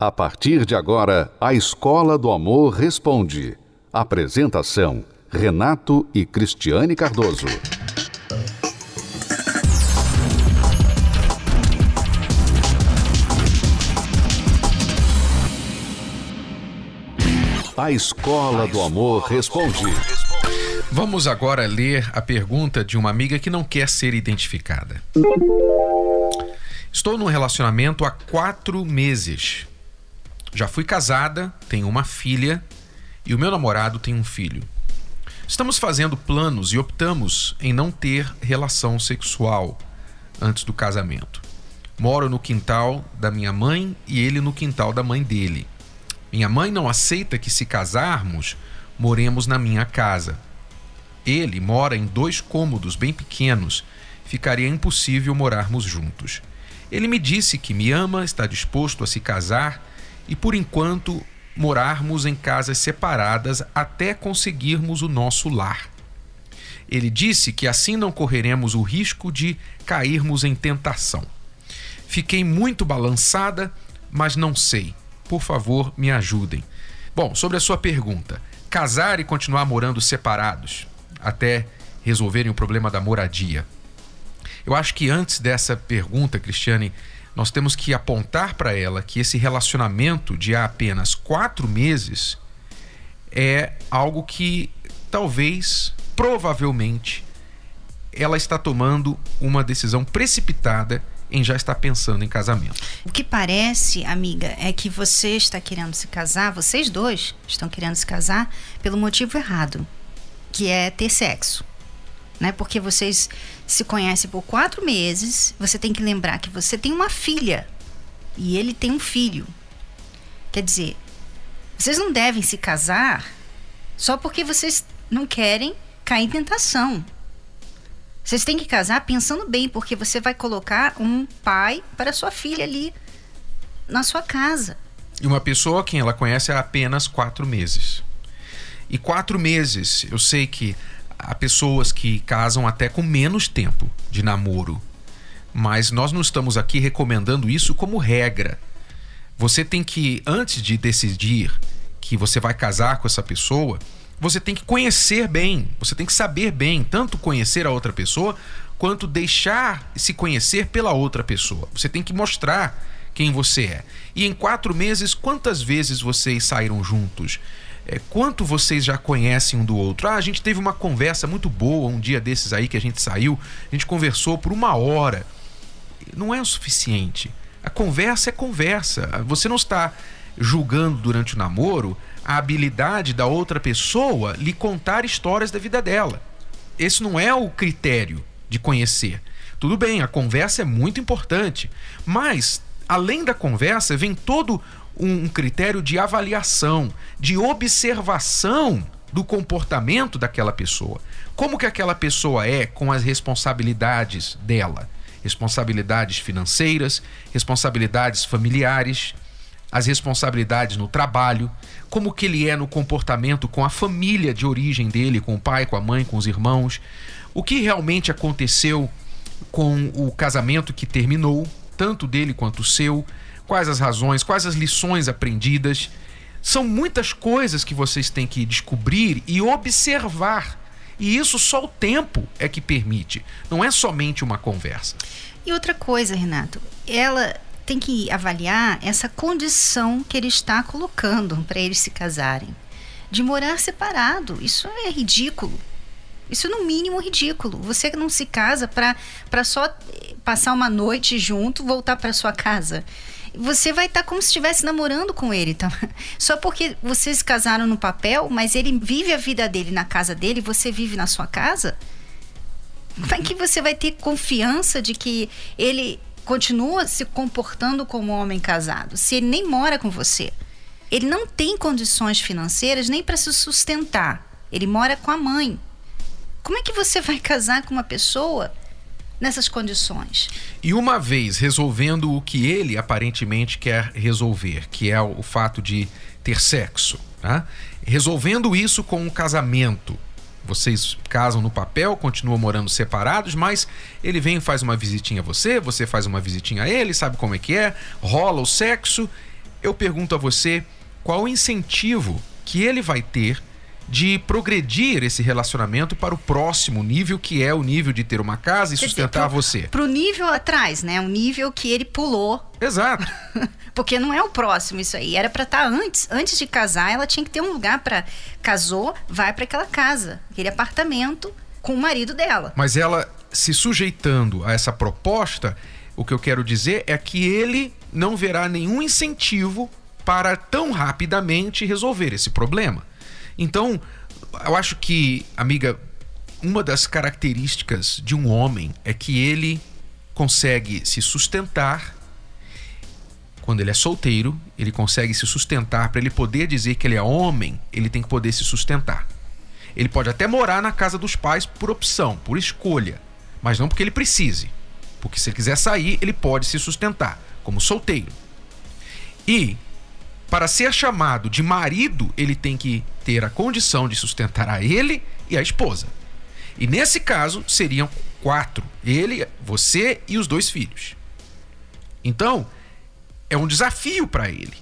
A partir de agora, a Escola do Amor Responde. Apresentação: Renato e Cristiane Cardoso. A Escola do Amor Responde. Vamos agora ler a pergunta de uma amiga que não quer ser identificada. Estou num relacionamento há quatro meses. Já fui casada, tenho uma filha e o meu namorado tem um filho. Estamos fazendo planos e optamos em não ter relação sexual antes do casamento. Moro no quintal da minha mãe e ele no quintal da mãe dele. Minha mãe não aceita que, se casarmos, moremos na minha casa. Ele mora em dois cômodos bem pequenos. Ficaria impossível morarmos juntos. Ele me disse que me ama, está disposto a se casar e, por enquanto, morarmos em casas separadas até conseguirmos o nosso lar. Ele disse que assim não correremos o risco de cairmos em tentação. Fiquei muito balançada, mas não sei. Por favor, me ajudem. Bom, sobre a sua pergunta, casar e continuar morando separados até resolverem o problema da moradia. Eu acho que antes dessa pergunta, Cristiane, nós temos que apontar para ela que esse relacionamento de há apenas quatro meses é algo que talvez, provavelmente, ela está tomando uma decisão precipitada em já estar pensando em casamento. O que parece, amiga, é que você está querendo se casar, vocês dois estão querendo se casar pelo motivo errado, que é ter sexo né? Porque vocês se conhecem por quatro meses. Você tem que lembrar que você tem uma filha e ele tem um filho. Quer dizer, vocês não devem se casar só porque vocês não querem cair em tentação. Vocês têm que casar pensando bem, porque você vai colocar um pai para sua filha ali na sua casa. E uma pessoa quem ela conhece há apenas quatro meses. E quatro meses, eu sei que há pessoas que casam até com menos tempo de namoro. Mas nós não estamos aqui recomendando isso como regra. Você tem que, antes de decidir que você vai casar com essa pessoa, você tem que conhecer bem, você tem que saber bem, tanto conhecer a outra pessoa, quanto deixar se conhecer pela outra pessoa. Você tem que mostrar quem você é. E em quatro meses, quantas vezes vocês saíram juntos? É, quanto vocês já conhecem um do outro. Ah, a gente teve uma conversa muito boa um dia desses aí que a gente saiu, a gente conversou por uma hora. Não é o suficiente. A conversa é conversa. Você não está julgando durante o namoro a habilidade da outra pessoa lhe contar histórias da vida dela. Esse não é o critério de conhecer. Tudo bem, a conversa é muito importante, mas além da conversa vem todo um critério de avaliação, de observação do comportamento daquela pessoa. Como que aquela pessoa é com as responsabilidades dela? Responsabilidades financeiras, responsabilidades familiares, as responsabilidades no trabalho, como que ele é no comportamento com a família de origem dele, com o pai, com a mãe, com os irmãos, o que realmente aconteceu com o casamento que terminou, tanto dele quanto o seu, quais as razões, quais as lições aprendidas. São muitas coisas que vocês têm que descobrir e observar. E isso só o tempo é que permite, não é somente uma conversa. E outra coisa, Renato, ela tem que avaliar essa condição que ele está colocando para eles se casarem. De morar separado. Isso é ridículo. Isso é no mínimo ridículo. Você não se casa para só passar uma noite junto, voltar para sua casa você vai estar tá como se estivesse namorando com ele. Tá? Só porque vocês casaram no papel, mas ele vive a vida dele na casa dele, você vive na sua casa. Como é que você vai ter confiança de que ele continua se comportando como um homem casado, se ele nem mora com você? Ele não tem condições financeiras nem para se sustentar. Ele mora com a mãe. Como é que você vai casar com uma pessoa nessas condições. E uma vez resolvendo o que ele aparentemente quer resolver, que é o fato de ter sexo, tá? resolvendo isso com um casamento. Vocês casam no papel, continuam morando separados, mas ele vem e faz uma visitinha a você, você faz uma visitinha a ele, sabe como é que é, rola o sexo. eu pergunto a você qual o incentivo que ele vai ter de progredir esse relacionamento para o próximo nível, que é o nível de ter uma casa e Quer sustentar dizer, pro, você. Para o nível atrás, né? Um nível que ele pulou. Exato. Porque não é o próximo isso aí. Era para estar tá antes, antes de casar, ela tinha que ter um lugar para casou, vai para aquela casa, aquele apartamento com o marido dela. Mas ela se sujeitando a essa proposta, o que eu quero dizer é que ele não verá nenhum incentivo para tão rapidamente resolver esse problema. Então, eu acho que, amiga, uma das características de um homem é que ele consegue se sustentar quando ele é solteiro, ele consegue se sustentar para ele poder dizer que ele é homem, ele tem que poder se sustentar. Ele pode até morar na casa dos pais por opção, por escolha, mas não porque ele precise. Porque se ele quiser sair, ele pode se sustentar como solteiro. E para ser chamado de marido, ele tem que ter a condição de sustentar a ele e a esposa. E nesse caso, seriam quatro: ele, você e os dois filhos. Então, é um desafio para ele.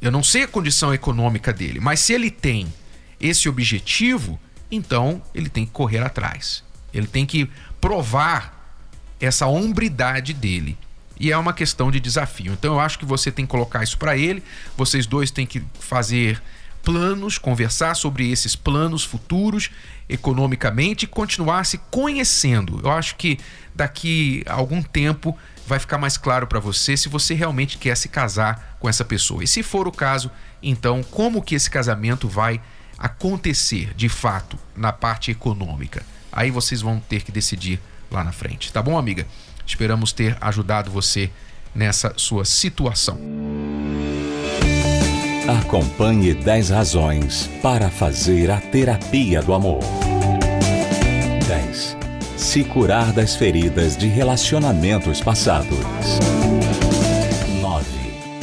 Eu não sei a condição econômica dele, mas se ele tem esse objetivo, então ele tem que correr atrás. Ele tem que provar essa hombridade dele e é uma questão de desafio. Então eu acho que você tem que colocar isso para ele, vocês dois têm que fazer planos, conversar sobre esses planos futuros economicamente e continuar se conhecendo. Eu acho que daqui a algum tempo vai ficar mais claro para você se você realmente quer se casar com essa pessoa. E se for o caso, então como que esse casamento vai acontecer de fato na parte econômica? Aí vocês vão ter que decidir lá na frente, tá bom, amiga? Esperamos ter ajudado você nessa sua situação. Acompanhe 10 razões para fazer a terapia do amor. 10. Se curar das feridas de relacionamentos passados. 9.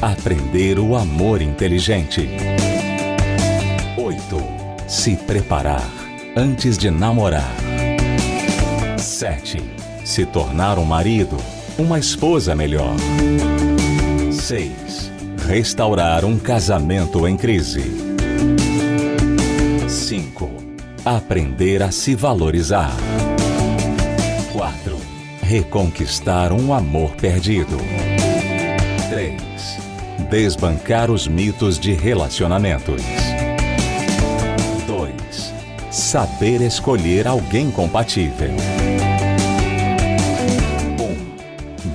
Aprender o amor inteligente. 8. Se preparar antes de namorar. 7 se tornar um marido, uma esposa melhor. 6. Restaurar um casamento em crise. 5. Aprender a se valorizar. 4. Reconquistar um amor perdido. 3. Desbancar os mitos de relacionamentos. 2. Saber escolher alguém compatível.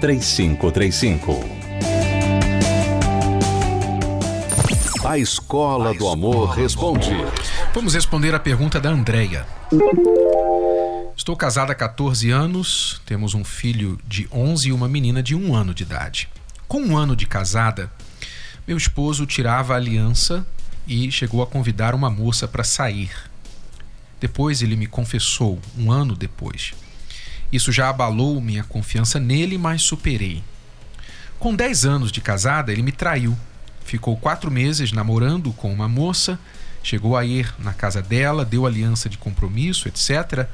3535. A Escola do Amor responde. Vamos responder a pergunta da Andréia. Estou casada há 14 anos, temos um filho de 11 e uma menina de um ano de idade. Com um ano de casada, meu esposo tirava a aliança e chegou a convidar uma moça para sair. Depois ele me confessou, um ano depois, isso já abalou minha confiança nele, mas superei. Com 10 anos de casada, ele me traiu. Ficou quatro meses namorando com uma moça, chegou a ir na casa dela, deu aliança de compromisso, etc.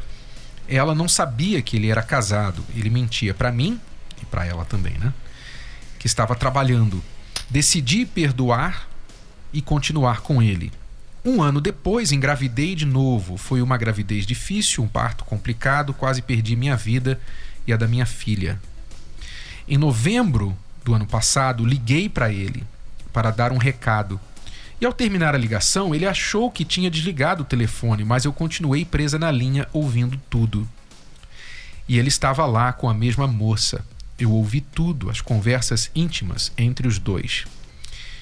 Ela não sabia que ele era casado. Ele mentia para mim e para ela também, né? Que estava trabalhando. Decidi perdoar e continuar com ele. Um ano depois, engravidei de novo. Foi uma gravidez difícil, um parto complicado, quase perdi minha vida e a da minha filha. Em novembro do ano passado, liguei para ele para dar um recado. E ao terminar a ligação, ele achou que tinha desligado o telefone, mas eu continuei presa na linha ouvindo tudo. E ele estava lá com a mesma moça. Eu ouvi tudo, as conversas íntimas entre os dois.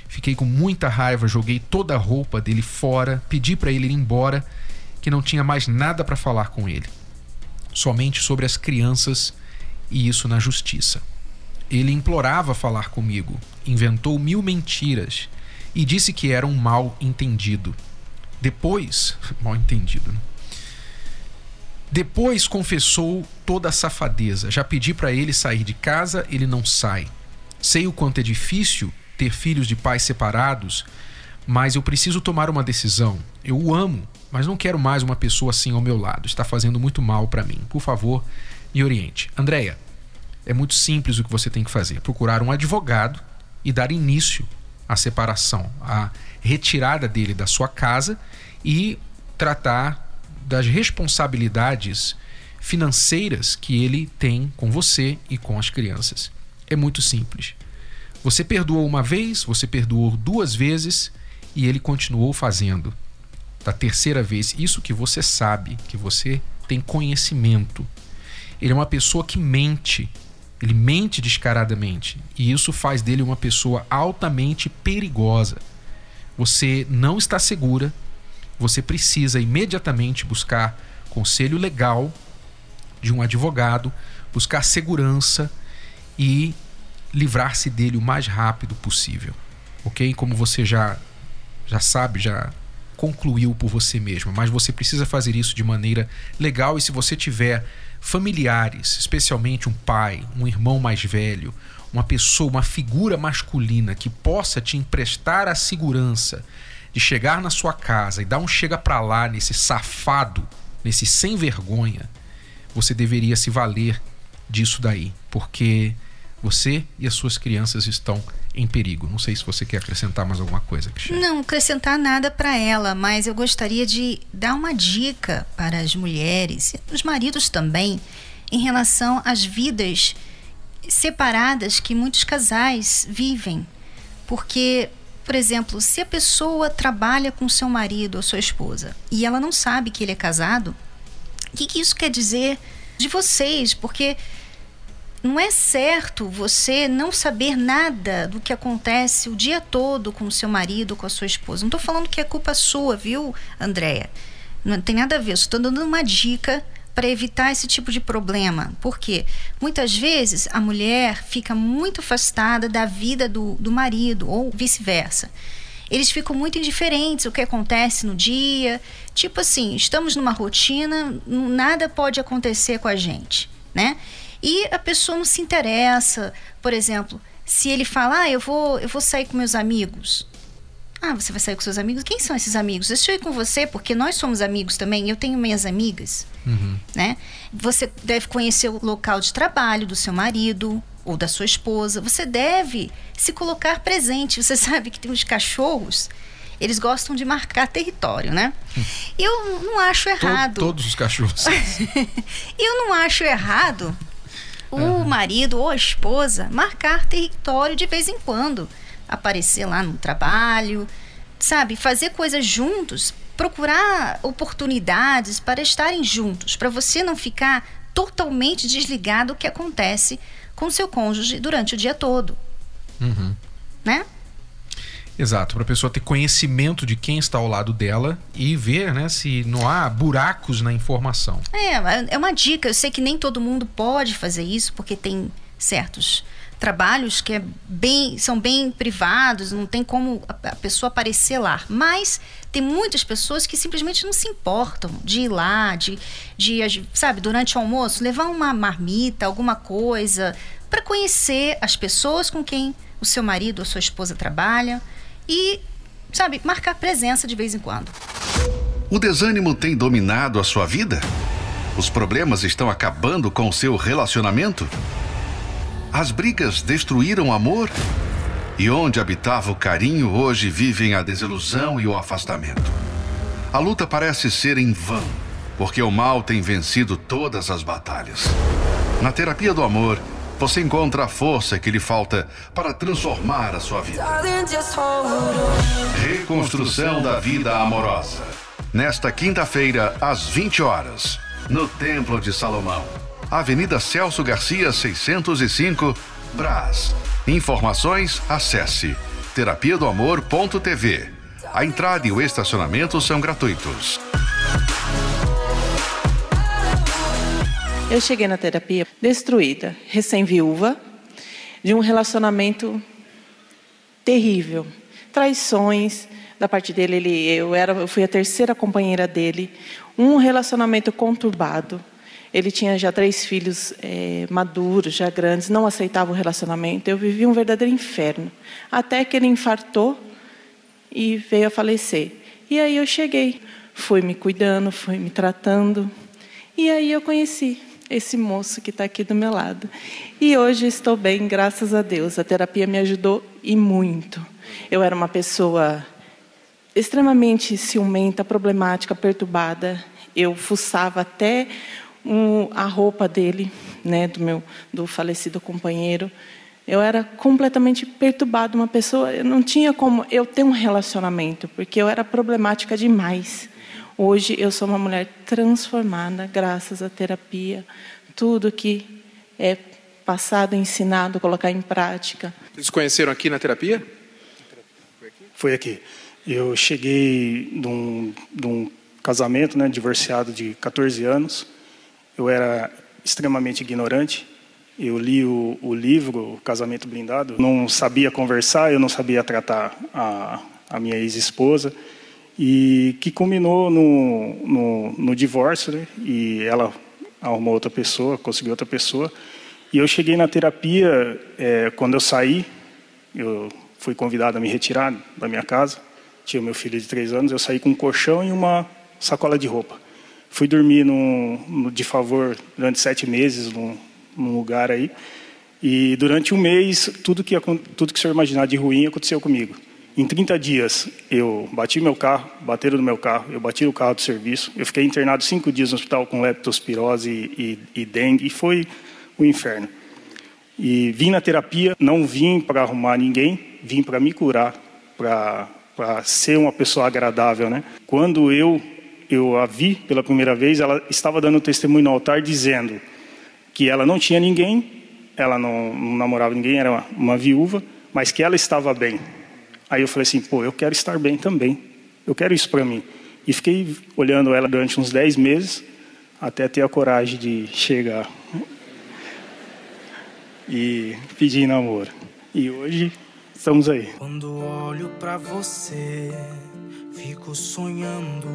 Fiquei com muita raiva, joguei toda a roupa dele fora, pedi para ele ir embora, que não tinha mais nada para falar com ele. Somente sobre as crianças e isso na justiça. Ele implorava falar comigo, inventou mil mentiras e disse que era um mal entendido. Depois, mal entendido, né? Depois confessou toda a safadeza. Já pedi para ele sair de casa, ele não sai. Sei o quanto é difícil ter filhos de pais separados, mas eu preciso tomar uma decisão. Eu o amo, mas não quero mais uma pessoa assim ao meu lado. Está fazendo muito mal para mim. Por favor, me oriente. Andréia, é muito simples o que você tem que fazer: procurar um advogado e dar início à separação, à retirada dele da sua casa e tratar das responsabilidades financeiras que ele tem com você e com as crianças. É muito simples. Você perdoou uma vez, você perdoou duas vezes e ele continuou fazendo. Da terceira vez, isso que você sabe, que você tem conhecimento. Ele é uma pessoa que mente. Ele mente descaradamente. E isso faz dele uma pessoa altamente perigosa. Você não está segura, você precisa imediatamente buscar conselho legal de um advogado, buscar segurança e livrar-se dele o mais rápido possível. OK? Como você já já sabe, já concluiu por você mesmo, mas você precisa fazer isso de maneira legal e se você tiver familiares, especialmente um pai, um irmão mais velho, uma pessoa, uma figura masculina que possa te emprestar a segurança de chegar na sua casa e dar um chega para lá nesse safado, nesse sem vergonha, você deveria se valer disso daí, porque você e as suas crianças estão em perigo. Não sei se você quer acrescentar mais alguma coisa, Cristiane. Não, acrescentar nada para ela, mas eu gostaria de dar uma dica para as mulheres, os maridos também, em relação às vidas separadas que muitos casais vivem. Porque por exemplo, se a pessoa trabalha com seu marido ou sua esposa e ela não sabe que ele é casado, o que, que isso quer dizer de vocês? Porque não é certo você não saber nada do que acontece o dia todo com o seu marido, com a sua esposa. Não estou falando que é culpa sua, viu, Andréia? Não tem nada a ver. Estou dando uma dica para evitar esse tipo de problema. Porque muitas vezes a mulher fica muito afastada da vida do, do marido ou vice-versa. Eles ficam muito indiferentes o que acontece no dia. Tipo assim, estamos numa rotina, nada pode acontecer com a gente, né? E a pessoa não se interessa, por exemplo, se ele fala, ah, eu vou, eu vou sair com meus amigos. Ah, você vai sair com seus amigos? Quem são esses amigos? Eu ir com você, porque nós somos amigos também. Eu tenho minhas amigas, uhum. né? Você deve conhecer o local de trabalho do seu marido ou da sua esposa. Você deve se colocar presente. Você sabe que tem os cachorros eles gostam de marcar território, né? Hum. Eu não acho errado. todos os cachorros. eu não acho errado o uhum. marido ou a esposa marcar território de vez em quando aparecer lá no trabalho, sabe? Fazer coisas juntos, procurar oportunidades para estarem juntos, para você não ficar totalmente desligado do que acontece com seu cônjuge durante o dia todo. Uhum. Né? Exato, para a pessoa ter conhecimento de quem está ao lado dela e ver né, se não há buracos na informação. É, é uma dica. Eu sei que nem todo mundo pode fazer isso, porque tem certos trabalhos que é bem, são bem privados, não tem como a pessoa aparecer lá. Mas tem muitas pessoas que simplesmente não se importam de ir lá, de, de sabe, durante o almoço, levar uma marmita, alguma coisa, para conhecer as pessoas com quem o seu marido ou sua esposa trabalha e, sabe, marcar presença de vez em quando. O desânimo tem dominado a sua vida? Os problemas estão acabando com o seu relacionamento? As brigas destruíram o amor? E onde habitava o carinho, hoje vivem a desilusão e o afastamento. A luta parece ser em vão, porque o mal tem vencido todas as batalhas. Na terapia do amor, você encontra a força que lhe falta para transformar a sua vida. Reconstrução da vida amorosa. Nesta quinta-feira, às 20 horas, no Templo de Salomão. Avenida Celso Garcia, 605, Brás. Informações, acesse terapia do amor.tv. A entrada e o estacionamento são gratuitos. Eu cheguei na terapia destruída, recém-viúva, de um relacionamento terrível. traições da parte dele. Ele, eu era, eu fui a terceira companheira dele. Um relacionamento conturbado. Ele tinha já três filhos é, maduros, já grandes, não aceitava o relacionamento. Eu vivi um verdadeiro inferno. Até que ele infartou e veio a falecer. E aí eu cheguei, fui me cuidando, fui me tratando. E aí eu conheci esse moço que está aqui do meu lado. E hoje estou bem, graças a Deus. A terapia me ajudou e muito. Eu era uma pessoa extremamente ciumenta, problemática, perturbada. Eu fuçava até um, a roupa dele, né, do meu do falecido companheiro. Eu era completamente perturbada, uma pessoa, eu não tinha como eu ter um relacionamento, porque eu era problemática demais. Hoje eu sou uma mulher transformada graças à terapia, tudo que é passado, ensinado, colocar em prática. Eles conheceram aqui na terapia? Foi aqui. Eu cheguei de um, de um casamento, né, divorciado de 14 anos eu era extremamente ignorante. Eu li o, o livro, o Casamento Blindado, não sabia conversar, eu não sabia tratar a, a minha ex-esposa, e que culminou no, no, no divórcio, né? e ela arrumou outra pessoa, conseguiu outra pessoa. E eu cheguei na terapia, é, quando eu saí, eu fui convidado a me retirar da minha casa, tinha meu filho de três anos, eu saí com um colchão e uma sacola de roupa. Fui dormir no, de favor durante sete meses num, num, lugar aí. E durante um mês, tudo que, tudo que o senhor imaginar de ruim aconteceu comigo. Em 30 dias, eu bati meu carro, bateram no meu carro, eu bati o carro do serviço. Eu fiquei internado cinco dias no hospital com leptospirose e, e, e dengue. E foi o inferno. E vim na terapia, não vim para arrumar ninguém, vim para me curar, para ser uma pessoa agradável, né? Quando eu eu a vi pela primeira vez, ela estava dando testemunho no altar dizendo que ela não tinha ninguém, ela não, não namorava ninguém, era uma, uma, viúva, mas que ela estava bem. Aí eu falei assim, pô, eu quero estar bem também. Eu quero isso para mim. E fiquei olhando ela durante uns 10 meses, até ter a coragem de chegar e pedir namoro. E hoje estamos aí. Quando olho para você Fico sonhando.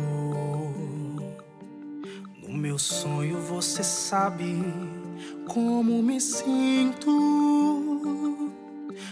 No meu sonho você sabe como me sinto.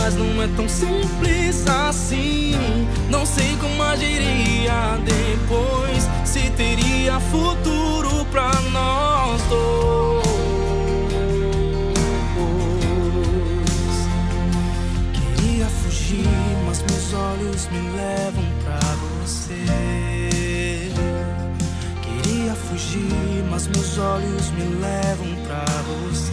Mas não é tão simples assim. Não sei como agiria depois. Se teria futuro pra nós dois. Queria fugir, mas meus olhos me levam pra você fugir, mas meus olhos me levam pra você.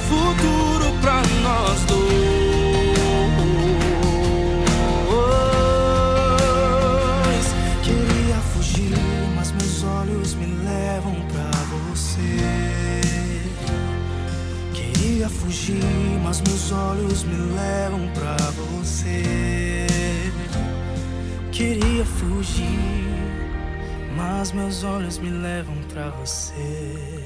Futuro pra nós dois. fugir, mas meus olhos me levam pra você. Queria fugir, mas meus olhos me levam pra você.